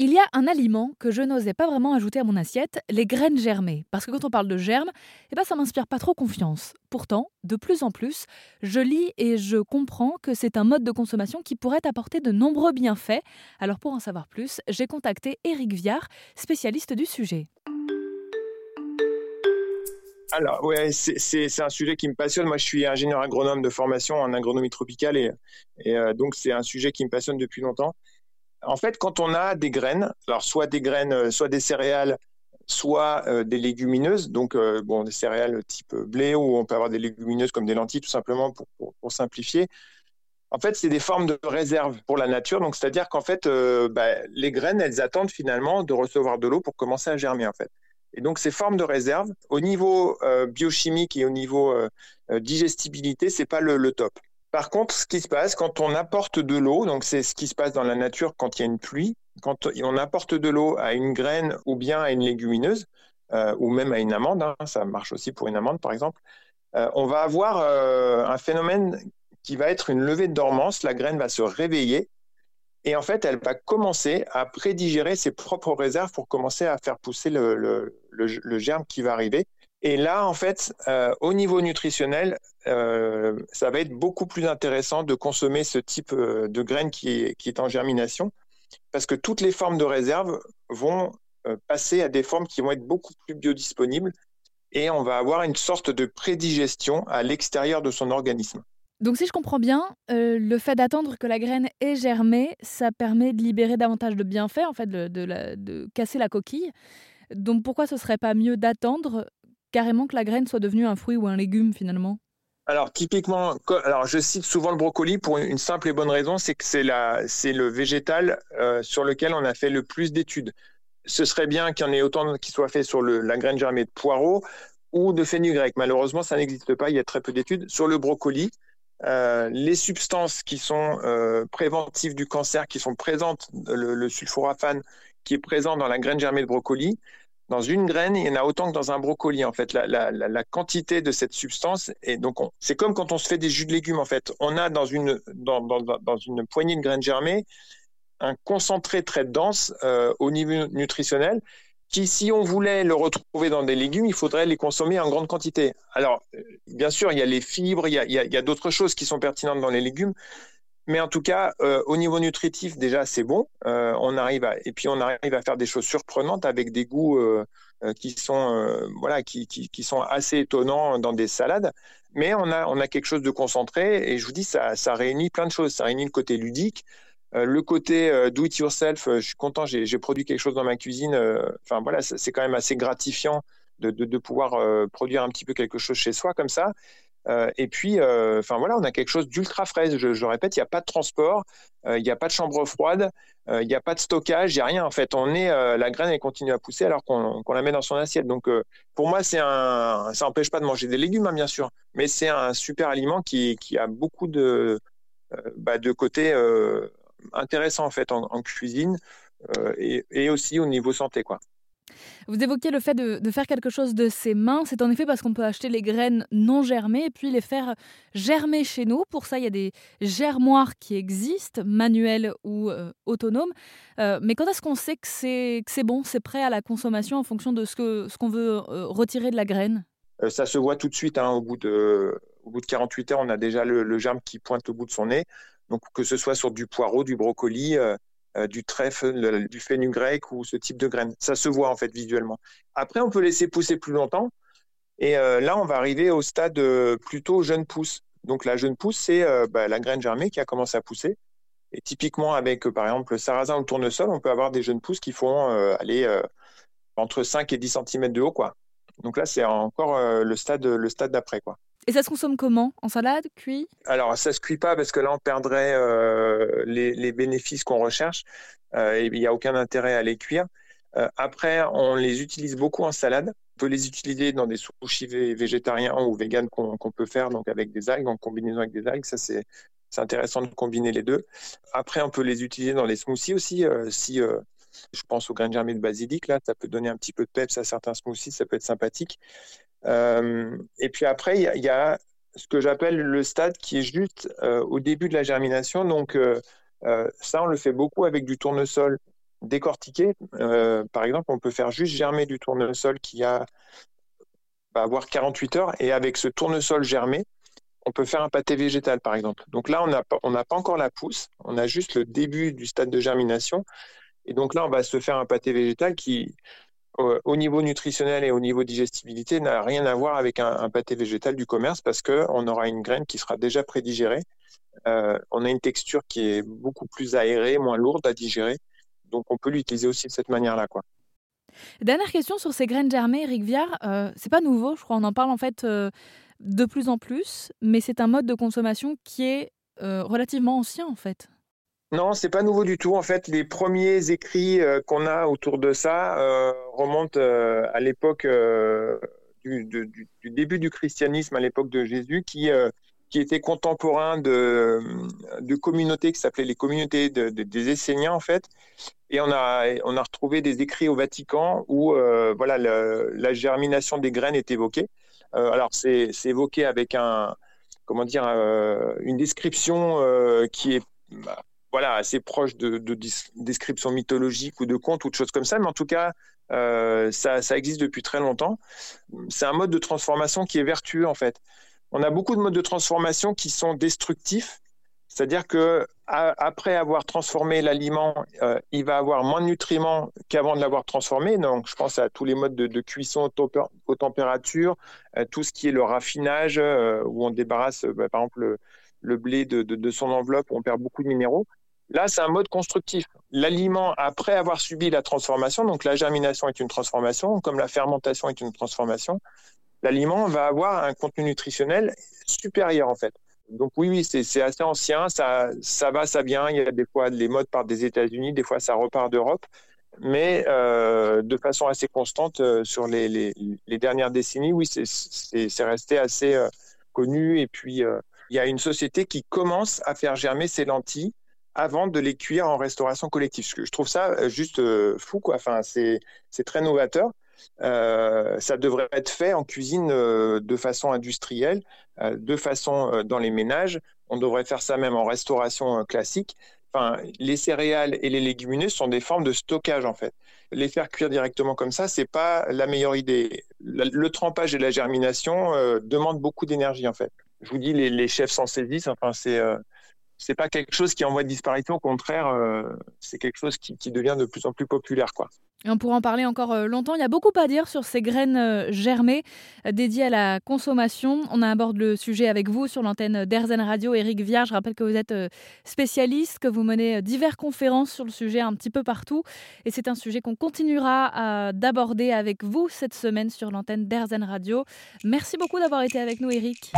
Il y a un aliment que je n'osais pas vraiment ajouter à mon assiette, les graines germées. Parce que quand on parle de germes, eh ben ça m'inspire pas trop confiance. Pourtant, de plus en plus, je lis et je comprends que c'est un mode de consommation qui pourrait apporter de nombreux bienfaits. Alors pour en savoir plus, j'ai contacté Éric Viard, spécialiste du sujet. Alors, ouais, c'est un sujet qui me passionne. Moi, je suis ingénieur agronome de formation en agronomie tropicale et, euh, donc c'est un sujet qui me passionne depuis longtemps. En fait, quand on a des graines, alors soit des graines, euh, soit des céréales, soit euh, des légumineuses, donc euh, bon, des céréales type blé ou on peut avoir des légumineuses comme des lentilles tout simplement pour, simplifier. En fait, c'est des formes de réserve pour la nature. Donc, c'est-à-dire qu'en fait, bah, les graines, elles attendent finalement de recevoir de l'eau pour commencer à germer en fait. Et donc, ces formes de réserve, au niveau biochimique et au niveau digestibilité, c'est pas le top. Par contre, ce qui se passe quand on apporte de l'eau, donc c'est ce qui se passe dans la nature quand il y a une pluie, quand on apporte de l'eau à une graine ou bien à une légumineuse, euh, ou même à une amande, hein, ça marche aussi pour une amande par exemple, euh, on va avoir euh, un phénomène qui va être une levée de dormance, la graine va se réveiller et en fait elle va commencer à prédigérer ses propres réserves pour commencer à faire pousser le germe qui va arriver. Et là, en fait, euh, au niveau nutritionnel, euh, ça va être beaucoup plus intéressant de consommer ce type euh, de graines qui est, en germination, parce que toutes les formes de réserve vont passer à des formes qui vont être beaucoup plus biodisponibles, et on va avoir une sorte de prédigestion à l'extérieur de son organisme. Donc si je comprends bien, le fait d'attendre que la graine ait germé, ça permet de libérer davantage de bienfaits, en fait, de, de, de casser la coquille. Donc pourquoi ce serait pas mieux d'attendre carrément que la graine soit devenue un fruit ou un légume finalement alors typiquement, alors je cite souvent le brocoli pour une simple et bonne raison, c'est que c'est c'est le végétal euh, sur lequel on a fait le plus d'études. Ce serait bien qu'il y en ait autant qui soient faits sur la graine germée de poireau ou de fenugrec. Malheureusement, ça n'existe pas. Il y a très peu d'études sur le brocoli. Euh, les substances qui sont euh, préventives du cancer, qui sont présentes, le, le sulforaphane qui est présent dans la graine germée de brocoli, dans une graine, il y en a autant que dans un brocoli, en fait, la, quantité de cette substance. Et donc, c'est comme quand on se fait des jus de légumes, en fait. On a dans une, poignée de graines germées un concentré très dense euh, au niveau nutritionnel qui, si on voulait le retrouver dans des légumes, il faudrait les consommer en grande quantité. Alors, euh, bien sûr, il y a les fibres, il y a d'autres choses qui sont pertinentes dans les légumes, mais en tout cas, euh, au niveau nutritif, déjà, c'est bon. Euh, on arrive à, et puis on arrive à faire des choses surprenantes avec des goûts euh, qui sont, voilà, qui, qui, sont assez étonnants dans des salades. Mais on a, on a quelque chose de concentré. Et je vous dis, ça, ça réunit plein de choses. Ça réunit le côté ludique, le côté do it yourself. je suis content, j'ai produit quelque chose dans ma cuisine. Enfin voilà, c'est quand même assez gratifiant de, de pouvoir produire un petit peu quelque chose chez soi comme ça. Euh, et puis, euh, enfin voilà, on a quelque chose d'ultra frais. Je, répète, il n'y a pas de transport, euh, il n'y a pas de chambre froide, il n'y a pas de stockage, il n'y a rien. En fait, on est la graine elle continue à pousser alors qu'on la met dans son assiette. Donc, pour moi, c'est un, ça n'empêche pas de manger des légumes, hein, bien sûr, mais c'est un super aliment qui, qui a beaucoup de, bah, de côtés intéressants en fait en, cuisine et, et, aussi au niveau santé, quoi. Vous évoquez le fait de, faire quelque chose de ses mains. C'est en effet parce qu'on peut acheter les graines non germées et puis les faire germer chez nous. Pour ça, il y a des germoirs qui existent, manuels ou euh, autonomes. Euh, mais quand est-ce qu'on sait que c'est bon, c'est prêt à la consommation en fonction de ce qu'on veut euh, retirer de la graine? Ça se voit tout de suite. Hein, au, bout de, au bout de 48 heures, on a déjà le, germe qui pointe au bout de son nez. Donc, que ce soit sur du poireau, du brocoli, du trèfle, du fenugrec ou ce type de graines. Ça se voit en fait visuellement. Après, on peut laisser pousser plus longtemps. Et euh, là, on va arriver au stade euh, plutôt jeune pousse. Donc la jeune pousse, c'est bah, la graine germée qui a commencé à pousser. Et typiquement, avec par exemple le sarrasin ou le tournesol, on peut avoir des jeunes pousses qui font aller entre 5 et 10 cm de haut. Quoi. Donc là, c'est encore le stade, le stade d'après. Quoi. Et ça se consomme comment? En salade, cuit? Alors, ça se cuit pas parce que là, on perdrait euh, les, bénéfices qu'on recherche. Euh, il n'y a aucun intérêt à les cuire. Euh, après, on les utilise beaucoup en salade. On peut les utiliser dans des sushis végétariens ou véganes qu'on peut faire, donc avec des algues, en combinaison avec des algues. Ça, c'est intéressant de combiner les deux. Après, on peut les utiliser dans les smoothies aussi. si je pense aux graines germées de basilic, là, ça peut donner un petit peu de peps à certains smoothies, ça peut être sympathique. Euh, et puis après, il y, a ce que j'appelle le stade qui est juste euh, au début de la germination. Donc, euh, ça, on le fait beaucoup avec du tournesol décortiquer. par exemple, on peut faire juste germer du tournesol qui a va avoir 48 heures et avec ce tournesol germé, on peut faire un pâté végétal, par exemple. Donc là, on n'a pas, pas encore la pousse, on a juste le début du stade de germination. Et donc là, on va se faire un pâté végétal qui, au niveau nutritionnel et au niveau digestibilité, n'a rien à voir avec un, pâté végétal du commerce parce qu'on aura une graine qui sera déjà prédigérée. Euh, on a une texture qui est beaucoup plus aérée, moins lourde à digérer. Donc on peut l'utiliser aussi de cette manière-là. Quoi. Dernière question sur ces graines germées, Eric Viard. Euh, c'est pas nouveau, je crois. On en parle en fait euh, de plus en plus, mais c'est un mode de consommation qui est euh, relativement ancien en fait. Non, c'est pas nouveau du tout. En fait, les premiers écrits euh, qu'on a autour de ça euh, remontent à l'époque du, début du christianisme, à l'époque de Jésus, qui qui était contemporain de, de communautés qui s'appelaient les communautés des Esséniens en fait. Et on a, on a retrouvé des écrits au Vatican où voilà, la germination des graines est évoquée. Euh, alors c'est évoqué avec un comment dire euh, une description euh, qui est bah, voilà assez proche de, de, description mythologique ou de contes ou de choses comme ça, mais en tout cas ça, ça existe depuis très longtemps. C'est un mode de transformation qui est vertueux en fait. On a beaucoup de modes de transformation qui sont destructifs c'est-à-dire que après avoir transformé l'aliment, euh, il va avoir moins de nutriments qu'avant de l'avoir transformé. Donc, je pense à tous les modes de, cuisson aux températures, euh, tout ce qui est le raffinage, euh, où on débarrasse, bah, par exemple, le, blé de, son enveloppe, on perd beaucoup de minéraux. Là, c'est un mode constructif. L'aliment, après avoir subi la transformation, donc la germination est une transformation, comme la fermentation est une transformation, l'aliment va avoir un contenu nutritionnel supérieur, en fait donc oui, oui, c'est assez ancien, ça, ça va, ça vient. Il y a des fois les modes partent des États-Unis, des fois ça repart d'Europe, mais euh, de façon assez constante euh, sur les, dernières décennies, oui, c'est resté assez euh, connu. Et puis il y a une société qui commence à faire germer ses lentilles avant de les cuire en restauration collective. Je trouve ça juste fou, quoi. Enfin, c'est très novateur. Euh, ça devrait être fait en cuisine euh, de façon industrielle, euh, de façon dans les ménages. On devrait faire ça même en restauration classique. Enfin, les céréales et les légumineuses sont des formes de stockage en fait. Les faire cuire directement comme ça, c'est pas la meilleure idée. Le, trempage et la germination demandent beaucoup d'énergie en fait. Je vous dis, les, chefs s'en saisissent. Enfin, c'est c'est pas quelque chose qui envoie de disparition. Au contraire, c'est quelque chose qui, devient de plus en plus populaire quoi. On pourra en parler encore euh, longtemps. Il y a beaucoup à dire sur ces graines euh, germées euh, dédiées à la consommation. On aborde le sujet avec vous sur l'antenne d'Erzen Radio. Eric Viard, je rappelle que vous êtes spécialiste, que vous menez diverses conférences sur le sujet un petit peu partout. Et c'est un sujet qu'on continuera d'aborder avec vous cette semaine sur l'antenne d'Erzen Radio. Merci beaucoup d'avoir été avec nous, Eric.